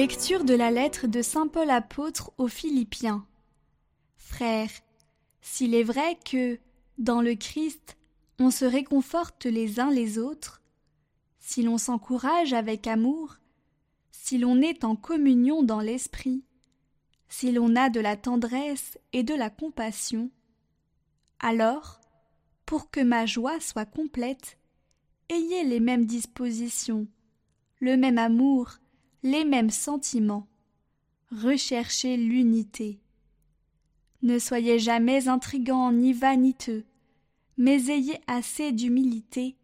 Lecture de la lettre de Saint Paul apôtre aux Philippiens. Frères, s'il est vrai que, dans le Christ, on se réconforte les uns les autres, si l'on s'encourage avec amour, si l'on est en communion dans l'esprit, si l'on a de la tendresse et de la compassion, alors, pour que ma joie soit complète, ayez les mêmes dispositions, le même amour, les mêmes sentiments. Recherchez l'unité. Ne soyez jamais intrigants ni vaniteux, mais ayez assez d'humilité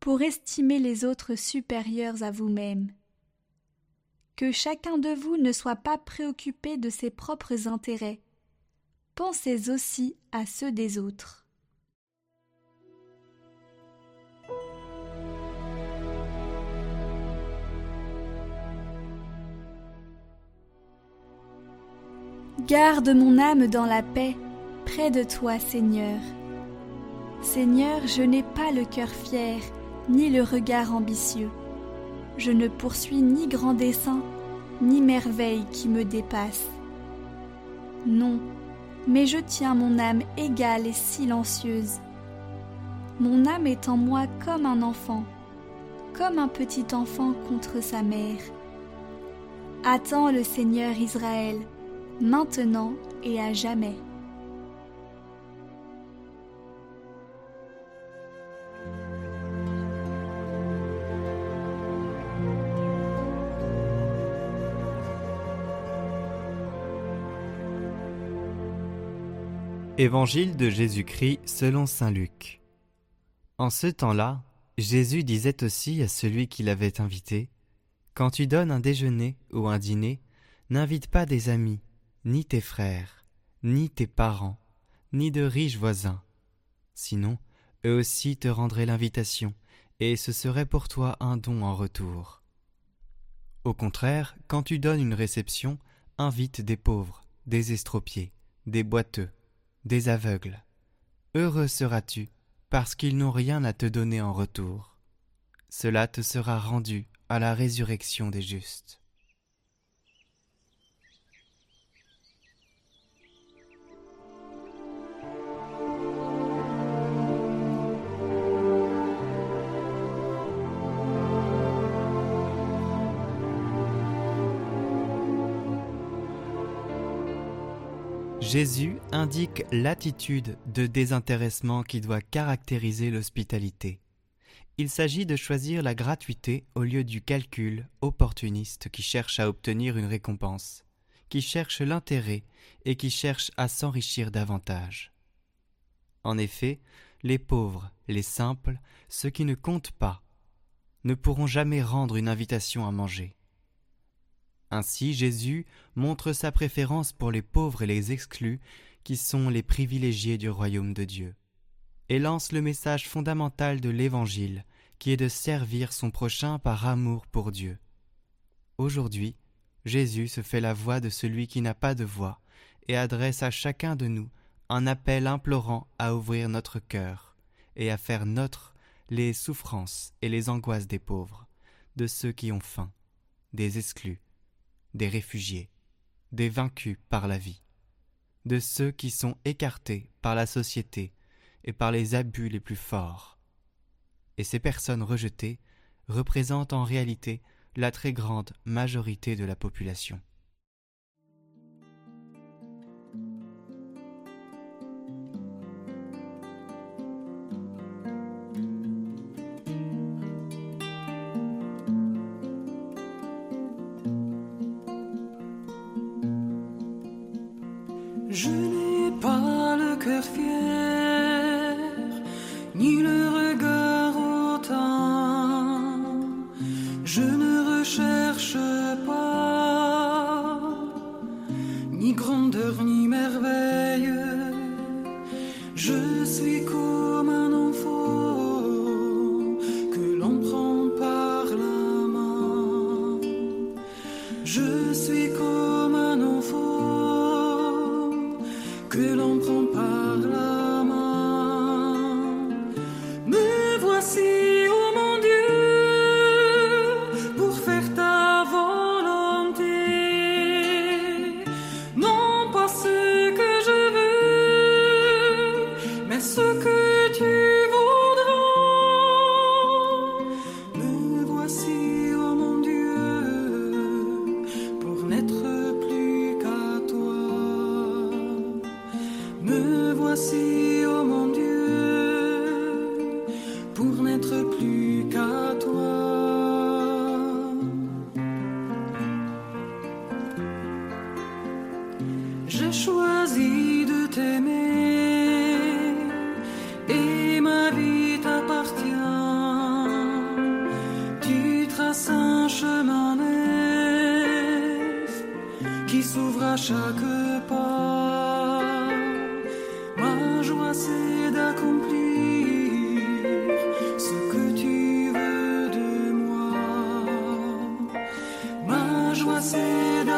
pour estimer les autres supérieurs à vous-même. Que chacun de vous ne soit pas préoccupé de ses propres intérêts. Pensez aussi à ceux des autres. Garde mon âme dans la paix, près de toi, Seigneur. Seigneur, je n'ai pas le cœur fier, ni le regard ambitieux. Je ne poursuis ni grand dessein, ni merveille qui me dépasse. Non, mais je tiens mon âme égale et silencieuse. Mon âme est en moi comme un enfant, comme un petit enfant contre sa mère. Attends le Seigneur Israël, maintenant et à jamais. Évangile de Jésus-Christ selon Saint Luc. En ce temps-là, Jésus disait aussi à celui qui l'avait invité Quand tu donnes un déjeuner ou un dîner, n'invite pas des amis, ni tes frères, ni tes parents, ni de riches voisins. Sinon, eux aussi te rendraient l'invitation, et ce serait pour toi un don en retour. Au contraire, quand tu donnes une réception, invite des pauvres, des estropiés, des boiteux, des aveugles. Heureux seras-tu, parce qu'ils n'ont rien à te donner en retour. Cela te sera rendu à la résurrection des justes. Jésus indique l'attitude de désintéressement qui doit caractériser l'hospitalité. Il s'agit de choisir la gratuité au lieu du calcul opportuniste qui cherche à obtenir une récompense, qui cherche l'intérêt et qui cherche à s'enrichir davantage. En effet, les pauvres, les simples, ceux qui ne comptent pas, ne pourront jamais rendre une invitation à manger. Ainsi Jésus montre sa préférence pour les pauvres et les exclus, qui sont les privilégiés du royaume de Dieu, et lance le message fondamental de l'Évangile, qui est de servir son prochain par amour pour Dieu. Aujourd'hui, Jésus se fait la voix de celui qui n'a pas de voix, et adresse à chacun de nous un appel implorant à ouvrir notre cœur, et à faire nôtre les souffrances et les angoisses des pauvres, de ceux qui ont faim, des exclus, des réfugiés, des vaincus par la vie, de ceux qui sont écartés par la société et par les abus les plus forts. Et ces personnes rejetées représentent en réalité la très grande majorité de la population. Je n'ai pas le cœur fier,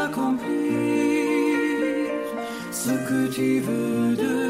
accomplir ce que tu veux de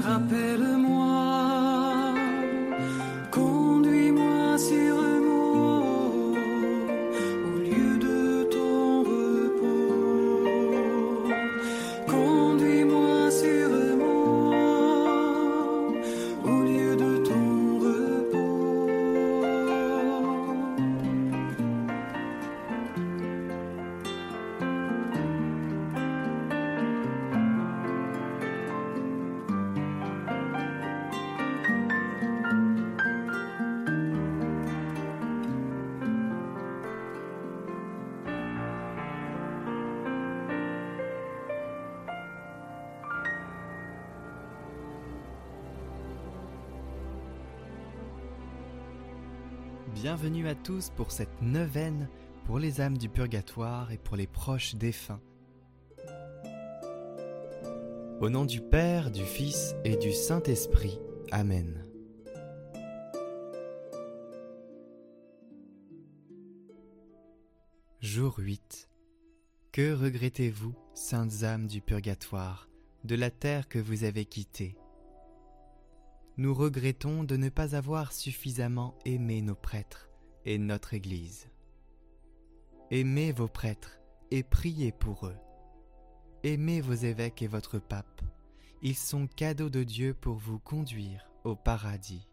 rappelle-moi. Bienvenue à tous pour cette neuvaine pour les âmes du purgatoire et pour les proches défunts. Au nom du Père, du Fils et du Saint-Esprit. Amen. Jour 8. Que regrettez-vous, saintes âmes du purgatoire, de la terre que vous avez quittée? nous regrettons de ne pas avoir suffisamment aimé nos prêtres et notre Église. Aimez vos prêtres et priez pour eux. Aimez vos évêques et votre pape. Ils sont cadeaux de Dieu pour vous conduire au paradis.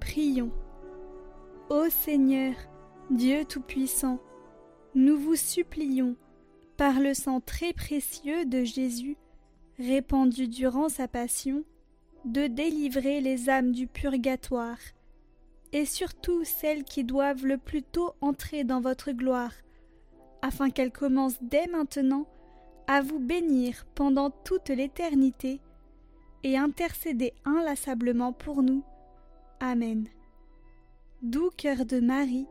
Prions. Ô Seigneur, Dieu Tout-Puissant, nous vous supplions, par le sang très précieux de Jésus, répandu durant sa passion, de délivrer les âmes du purgatoire, et surtout celles qui doivent le plus tôt entrer dans votre gloire, afin qu'elles commencent dès maintenant à vous bénir pendant toute l'éternité, et intercéder inlassablement pour nous. Amen. Doux cœur de Marie,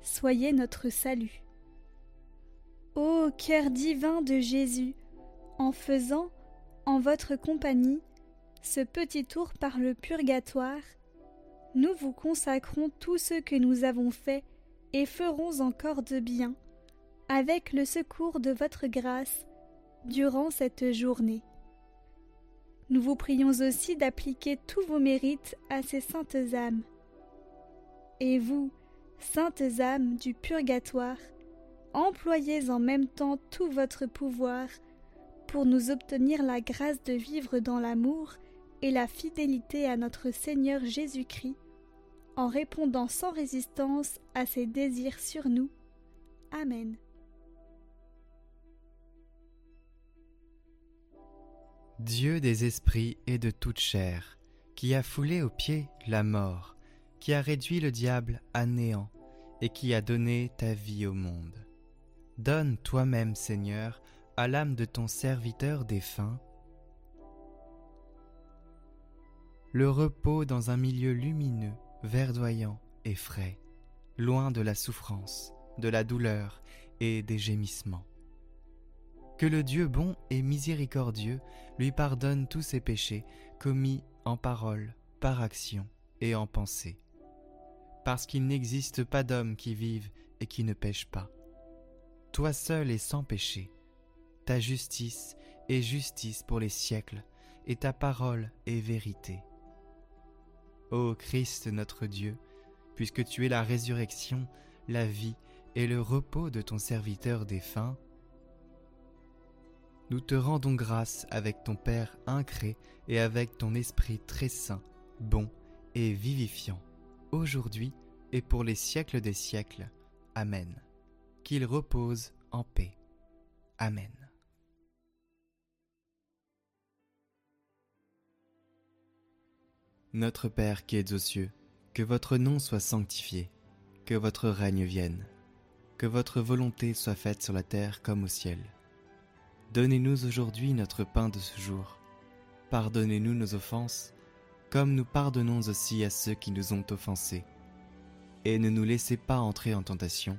soyez notre salut. Ô cœur divin de Jésus, en faisant, en votre compagnie, ce petit tour par le purgatoire, nous vous consacrons tout ce que nous avons fait et ferons encore de bien, avec le secours de votre grâce, durant cette journée. Nous vous prions aussi d'appliquer tous vos mérites à ces saintes âmes. Et vous, saintes âmes du purgatoire, employez en même temps tout votre pouvoir pour nous obtenir la grâce de vivre dans l'amour et la fidélité à notre Seigneur Jésus-Christ, en répondant sans résistance à ses désirs sur nous. Amen. Dieu des esprits et de toute chair, qui a foulé aux pieds la mort, qui a réduit le diable à néant, et qui a donné ta vie au monde. Donne toi-même, Seigneur, à l'âme de ton serviteur défunt, le repos dans un milieu lumineux, verdoyant et frais, loin de la souffrance, de la douleur et des gémissements. Que le Dieu bon et miséricordieux lui pardonne tous ses péchés commis en parole, par action et en pensée. Parce qu'il n'existe pas d'homme qui vive et qui ne pêche pas. Toi seul est sans péché. Ta justice est justice pour les siècles, et ta parole est vérité. Ô Christ notre Dieu, puisque tu es la résurrection, la vie et le repos de ton serviteur défunt, nous te rendons grâce avec ton Père incré et avec ton Esprit très saint, bon et vivifiant, aujourd'hui et pour les siècles des siècles. Amen. Qu'il repose en paix. Amen. Notre Père qui es aux cieux, que votre nom soit sanctifié, que votre règne vienne, que votre volonté soit faite sur la terre comme au ciel. Donnez-nous aujourd'hui notre pain de ce jour. Pardonnez-nous nos offenses, comme nous pardonnons aussi à ceux qui nous ont offensés. Et ne nous laissez pas entrer en tentation,